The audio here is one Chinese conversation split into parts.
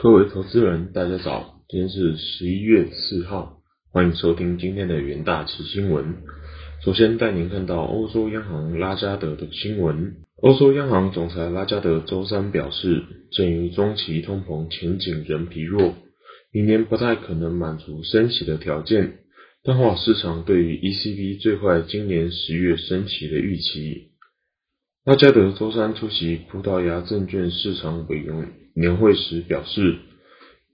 各位投资人，大家早，今天是十一月四号，欢迎收听今天的元大旗新闻。首先带您看到欧洲央行拉加德的新闻。欧洲央行总裁拉加德周三表示，鉴于中期通膨前景仍疲弱，明年不太可能满足升息的条件，淡化市场对于 ECB 最快今年十月升息的预期。拉加德周三出席葡萄牙证券市场委员年会时表示，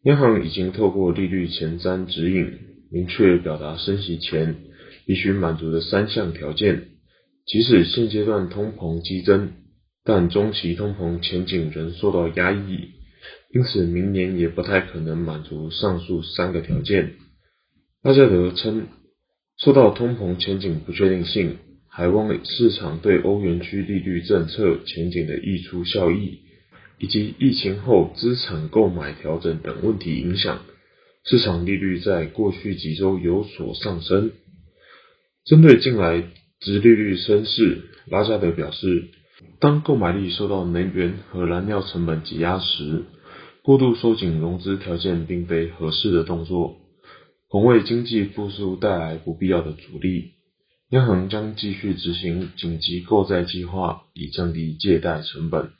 央行已经透过利率前瞻指引，明确表达升息前必须满足的三项条件。即使现阶段通膨激增，但中期通膨前景仍受到压抑，因此明年也不太可能满足上述三个条件。拉加德称，受到通膨前景不确定性。还望市场对欧元区利率政策前景的溢出效益，以及疫情后资产购买调整等问题影响，市场利率在过去几周有所上升。针对近来直利率升势，拉加德表示，当购买力受到能源和燃料成本挤压时，过度收紧融资条件并非合适的动作，恐为经济复苏带来不必要的阻力。央行将继续执行紧急购债计划，以降低借贷成本。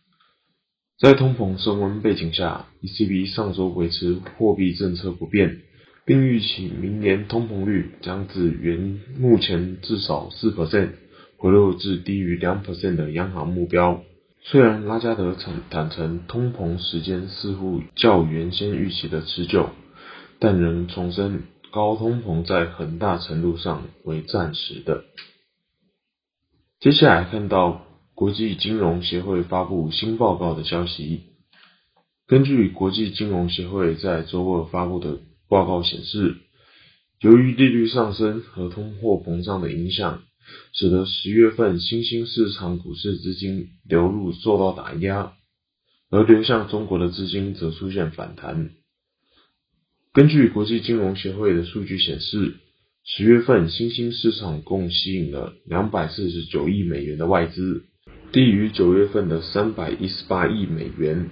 在通膨升温背景下，ECB 上周维持货币政策不变，并预期明年通膨率将自原目前至少四 percent 回落至低于两 percent 的央行目标。虽然拉加德曾坦诚通膨时间似乎较原先预期的持久，但仍重申。高通膨在很大程度上为暂时的。接下来看到国际金融协会发布新报告的消息。根据国际金融协会在周二发布的报告显示，由于利率上升和通货膨胀的影响，使得十月份新兴市场股市资金流入受到打压，而流向中国的资金则出现反弹。根据国际金融协会的数据显示，十月份新兴市场共吸引了两百四十九亿美元的外资，低于九月份的三百一十八亿美元，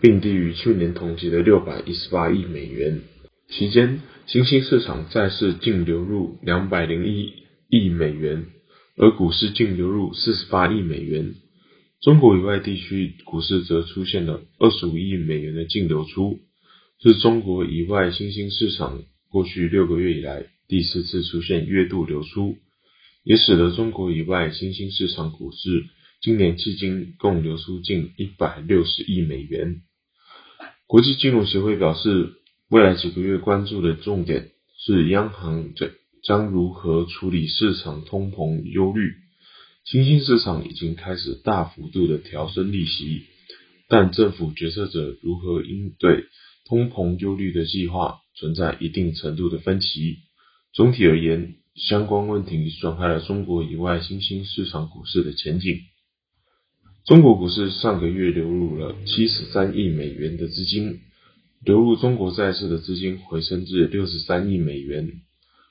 并低于去年同期的六百一十八亿美元。期间，新兴市场债市净流入两百零一亿美元，而股市净流入四十八亿美元。中国以外地区股市则出现了二十五亿美元的净流出。是中国以外新兴市场过去六个月以来第四次出现月度流出，也使得中国以外新兴市场股市今年至今共流出近一百六十亿美元。国际金融协会表示，未来几个月关注的重点是央行将将如何处理市场通膨忧虑。新兴市场已经开始大幅度的调升利息，但政府决策者如何应对？通膨忧虑的计划存在一定程度的分歧。总体而言，相关问题损害了中国以外新兴市场股市的前景。中国股市上个月流入了七十三亿美元的资金，流入中国债市的资金回升至六十三亿美元。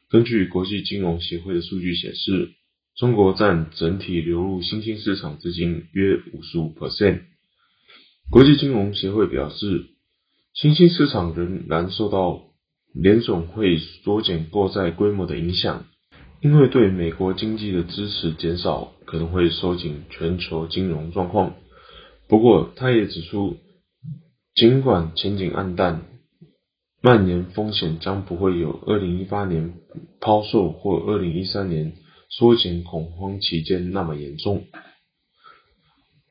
根据国际金融协会的数据显示，中国占整体流入新兴市场资金约五十五 percent。国际金融协会表示。新兴市场仍然受到联总会缩减购债规模的影响，因为对美国经济的支持减少，可能会收紧全球金融状况。不过，他也指出，尽管前景暗淡，蔓延风险将不会有2018年抛售或2013年缩减恐慌期间那么严重。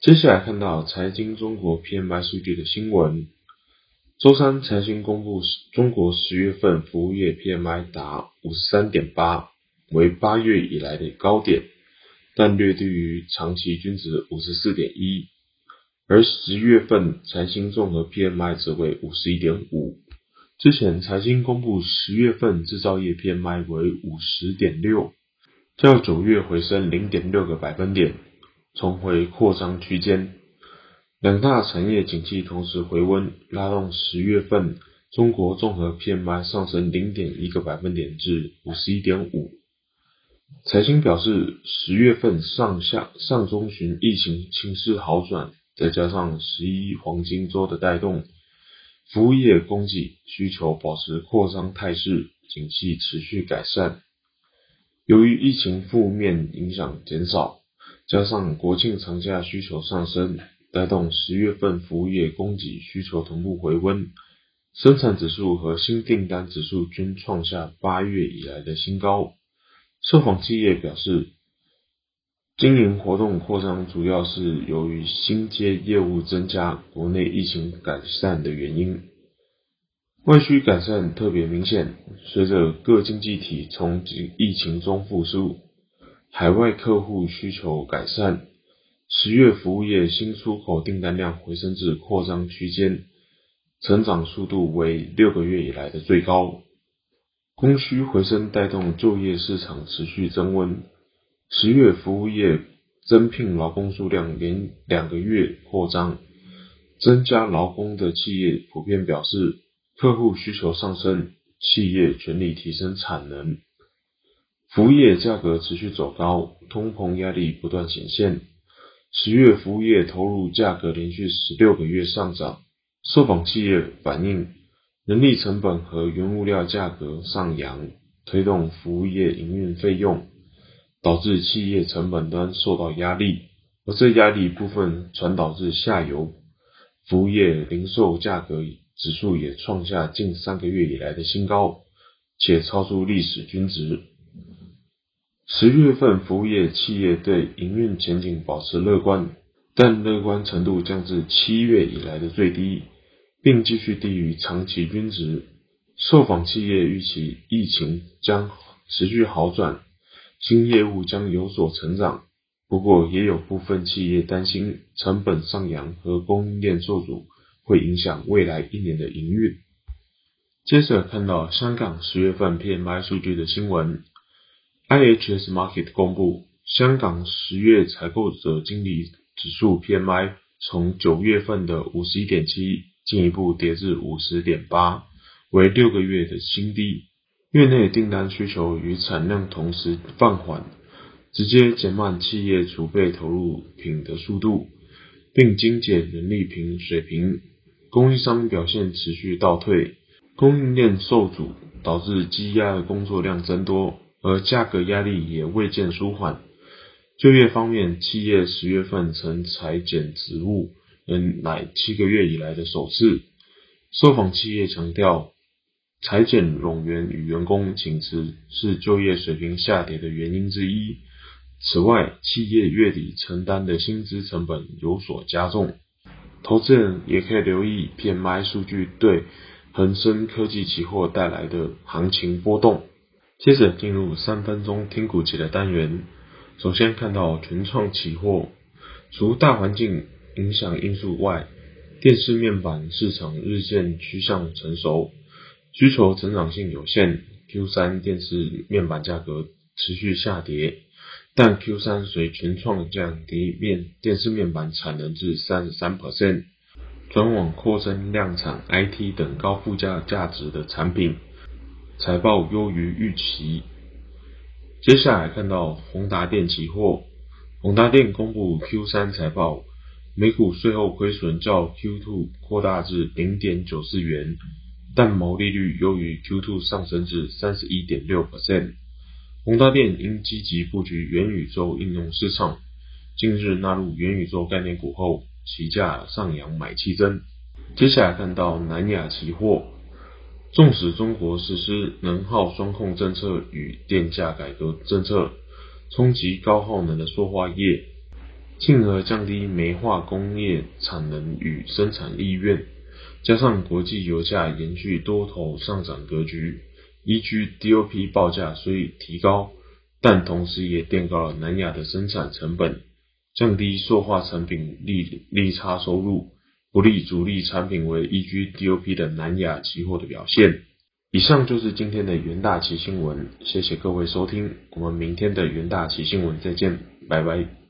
接下来看到财经中国 PMI 数据的新闻。周三，财新公布中国十月份服务业 PMI 达五十三点八，为八月以来的高点，但略低于长期均值五十四点一。而十月份财新综合 PMI 则为五十一点五。之前财新公布十月份制造业 PMI 为五十点六，较九月回升零点六个百分点，重回扩张区间。两大产业景气同时回温，拉动十月份中国综合 PMI 上升零点一个百分点至五十一点五。财新表示，十月份上下上中旬疫情情势好转，再加上十一黄金周的带动，服务业供给需求保持扩张态势，景气持续改善。由于疫情负面影响减少，加上国庆长假需求上升，带动十月份服务业供给需求同步回温，生产指数和新订单指数均创下八月以来的新高。受访企业表示，经营活动扩张主要是由于新接业务增加、国内疫情改善的原因。外需改善特别明显，随着各经济体从疫情中复苏，海外客户需求改善，十月服务业新出口订单量回升至扩张区间，成长速度为六个月以来的最高。供需回升带动就业市场持续增温，十月服务业增聘劳工数量连两个月扩张，增加劳工的企业普遍表示。客户需求上升，企业全力提升产能，服务业价格持续走高，通膨压力不断显现。十月服务业投入价格连续十六个月上涨，受访企业反映人力成本和原物料价格上扬，推动服务业营运费用，导致企业成本端受到压力，而这压力部分传导至下游，服务业零售价格。指数也创下近三个月以来的新高，且超出历史均值。十月份服务业企业对营运前景保持乐观，但乐观程度降至七月以来的最低，并继续低于长期均值。受访企业预期疫情将持续好转，新业务将有所成长。不过，也有部分企业担心成本上扬和供应链受阻。会影响未来一年的营运。接着看到香港十月份 PMI 数据的新闻，IHS Market 公布香港十月采购者经理指数 PMI 从九月份的五十一点七进一步跌至五十点八，为六个月的新低。月内订单需求与产量同时放缓，直接减慢企业储备投入品的速度，并精简人力品水平。供应商表现持续倒退，供应链受阻，导致积压的工作量增多，而价格压力也未见舒缓。就业方面，企业十月份曾裁减职务，仍乃七个月以来的首次。受访企业强调，裁减冗员与员工请辞是就业水平下跌的原因之一。此外，企业月底承担的薪资成本有所加重。投资人也可以留意 PMI 数据对恒生科技期货带来的行情波动。接着进入三分钟听股期的单元。首先看到全创期货，除大环境影响因素外，电视面板市场日渐趋向成熟，需求成长性有限。Q 三电视面板价格持续下跌。但 Q 三随全创降低面电视面板产能至三十三 percent，转往扩增量产 IT 等高附加价值的产品，财报优于预期。接下来看到宏达电期货，宏达电公布 Q 三财报，每股税后亏损较 Q two 扩大至零点九四元，但毛利率优于 Q two 上升至三十一点六 percent。宏达电因积极布局元宇宙应用市场，近日纳入元宇宙概念股后，期价上扬买气增。接下来看到南亚期货，纵使中国实施能耗双控政策与电价改革政策，冲击高耗能的塑化业，进而降低煤化工业产能与生产意愿，加上国际油价延续多头上涨格局。依据 DOP 报价虽提高，但同时也垫高了南亚的生产成本，降低塑化产品利利差收入，不利主力产品为依据 DOP 的南亚期货的表现。以上就是今天的元大旗新闻，谢谢各位收听，我们明天的元大旗新闻再见，拜拜。